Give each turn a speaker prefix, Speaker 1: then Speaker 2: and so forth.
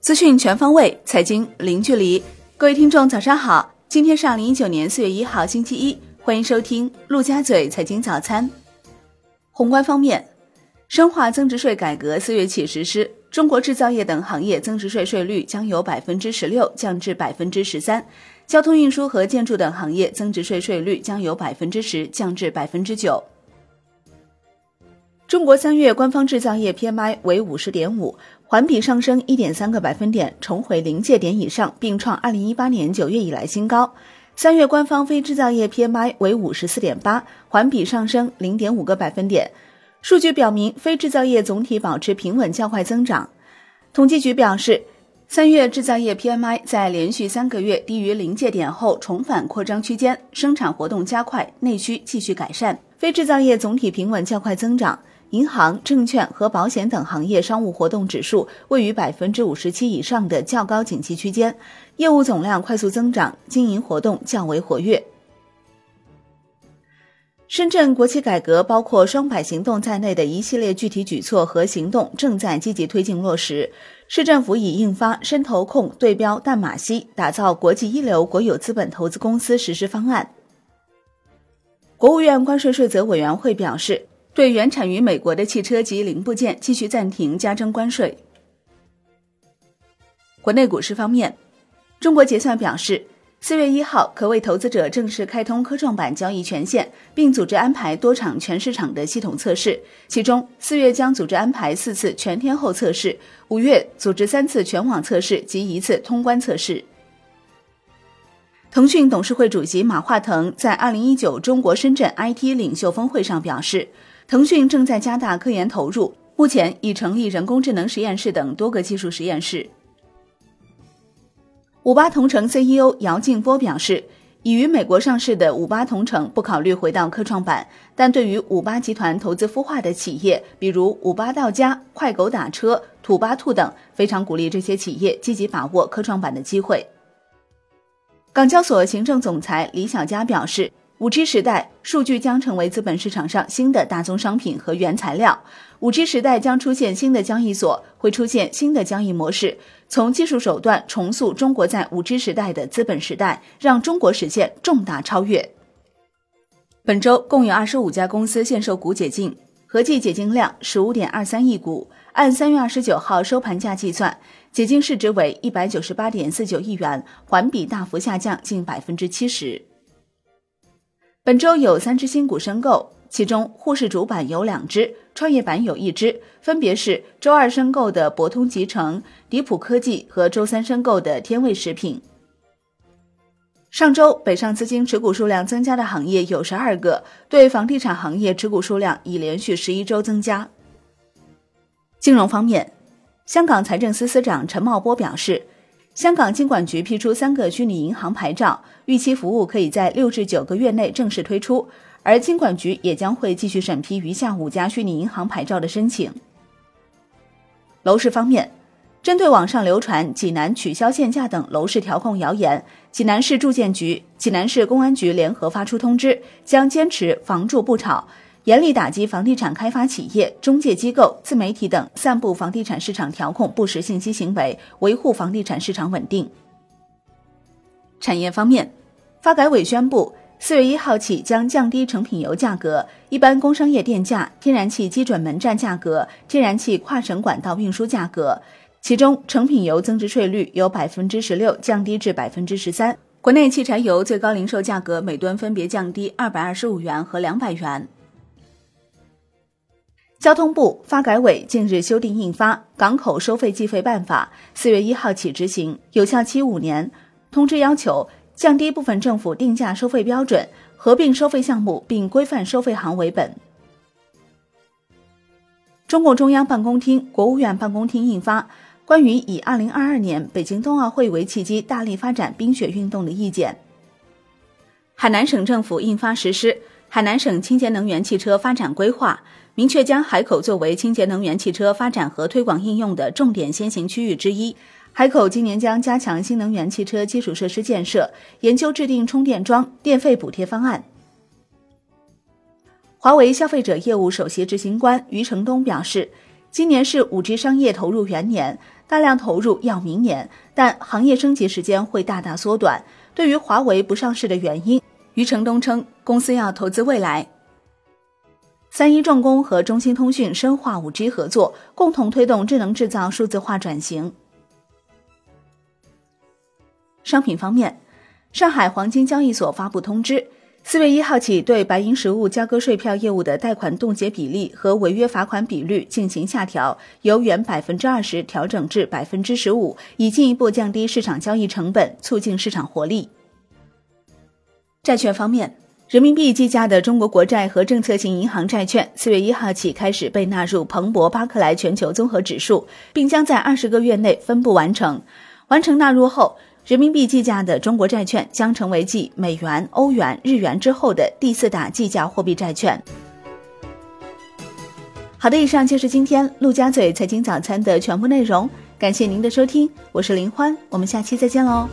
Speaker 1: 资讯全方位，财经零距离。各位听众，早上好！今天是二零一九年四月一号，星期一，欢迎收听陆家嘴财经早餐。宏观方面，深化增值税改革四月起实施，中国制造业等行业增值税税率将由百分之十六降至百分之十三，交通运输和建筑等行业增值税税率将由百分之十降至百分之九。中国三月官方制造业 PMI 为五十点五，环比上升一点三个百分点，重回临界点以上，并创二零一八年九月以来新高。三月官方非制造业 PMI 为五十四点八，环比上升零点五个百分点。数据表明，非制造业总体保持平稳较快增长。统计局表示，三月制造业 PMI 在连续三个月低于临界点后重返扩张区间，生产活动加快，内需继续改善，非制造业总体平稳较快增长。银行、证券和保险等行业商务活动指数位于百分之五十七以上的较高景气区间，业务总量快速增长，经营活动较为活跃。深圳国企改革包括“双百行动”在内的一系列具体举措和行动正在积极推进落实。市政府已印发《深投控对标淡马锡，打造国际一流国有资本投资公司实施方案》。国务院关税税则委员会表示。对原产于美国的汽车及零部件继续暂停加征关税。国内股市方面，中国结算表示，四月一号可为投资者正式开通科创板交易权限，并组织安排多场全市场的系统测试，其中四月将组织安排四次全天候测试，五月组织三次全网测试及一次通关测试。腾讯董事会主席马化腾在二零一九中国深圳 IT 领袖峰会上表示。腾讯正在加大科研投入，目前已成立人工智能实验室等多个技术实验室。五八同城 CEO 姚劲波表示，已于美国上市的五八同城不考虑回到科创板，但对于五八集团投资孵化的企业，比如五八到家、快狗打车、土巴兔等，非常鼓励这些企业积极把握科创板的机会。港交所行政总裁李小加表示。五 G 时代，数据将成为资本市场上新的大宗商品和原材料。五 G 时代将出现新的交易所，会出现新的交易模式。从技术手段重塑中国在五 G 时代的资本时代，让中国实现重大超越。本周共有二十五家公司限售股解禁，合计解禁量十五点二三亿股。按三月二十九号收盘价计算，解禁市值为一百九十八点四九亿元，环比大幅下降近百分之七十。本周有三只新股申购，其中沪市主板有两只，创业板有一只，分别是周二申购的博通集成、迪普科技和周三申购的天味食品。上周北上资金持股数量增加的行业有十二个，对房地产行业持股数量已连续十一周增加。金融方面，香港财政司司长陈茂波表示。香港金管局批出三个虚拟银行牌照，预期服务可以在六至九个月内正式推出。而金管局也将会继续审批余下五家虚拟银行牌照的申请。楼市方面，针对网上流传济南取消限价等楼市调控谣言，济南市住建局、济南市公安局联合发出通知，将坚持房住不炒。严厉打击房地产开发企业、中介机构、自媒体等散布房地产市场调控不实信息行为，维护房地产市场稳定。产业方面，发改委宣布，四月一号起将降低成品油价格、一般工商业电价、天然气基准门站价格、天然气跨省管道运输价格，其中成品油增值税率由百分之十六降低至百分之十三。国内汽柴油最高零售价格每吨分别降低二百二十五元和两百元。交通部、发改委近日修订印发《港口收费计费办法》，四月一号起执行，有效期五年。通知要求降低部分政府定价收费标准，合并收费项目并规范收费行为本。中共中央办公厅、国务院办公厅印发《关于以二零二二年北京冬奥会为契机，大力发展冰雪运动的意见》。海南省政府印发实施《海南省清洁能源汽车发展规划》。明确将海口作为清洁能源汽车发展和推广应用的重点先行区域之一。海口今年将加强新能源汽车基础设施建设，研究制定充电桩电费补贴方案。华为消费者业务首席执行官余承东表示，今年是五 G 商业投入元年，大量投入要明年，但行业升级时间会大大缩短。对于华为不上市的原因，余承东称，公司要投资未来。三一重工和中兴通讯深化五 G 合作，共同推动智能制造数字化转型。商品方面，上海黄金交易所发布通知，四月一号起对白银实物交割税票业务的贷款冻结比例和违约罚款比率进行下调，由原百分之二十调整至百分之十五，以进一步降低市场交易成本，促进市场活力。债券方面，人民币计价的中国国债和政策性银行债券，四月一号起开始被纳入彭博巴克莱全球综合指数，并将在二十个月内分步完成。完成纳入后，人民币计价的中国债券将成为继美元、欧元、日元之后的第四大计价货币债券。好的，以上就是今天陆家嘴财经早餐的全部内容，感谢您的收听，我是林欢，我们下期再见喽。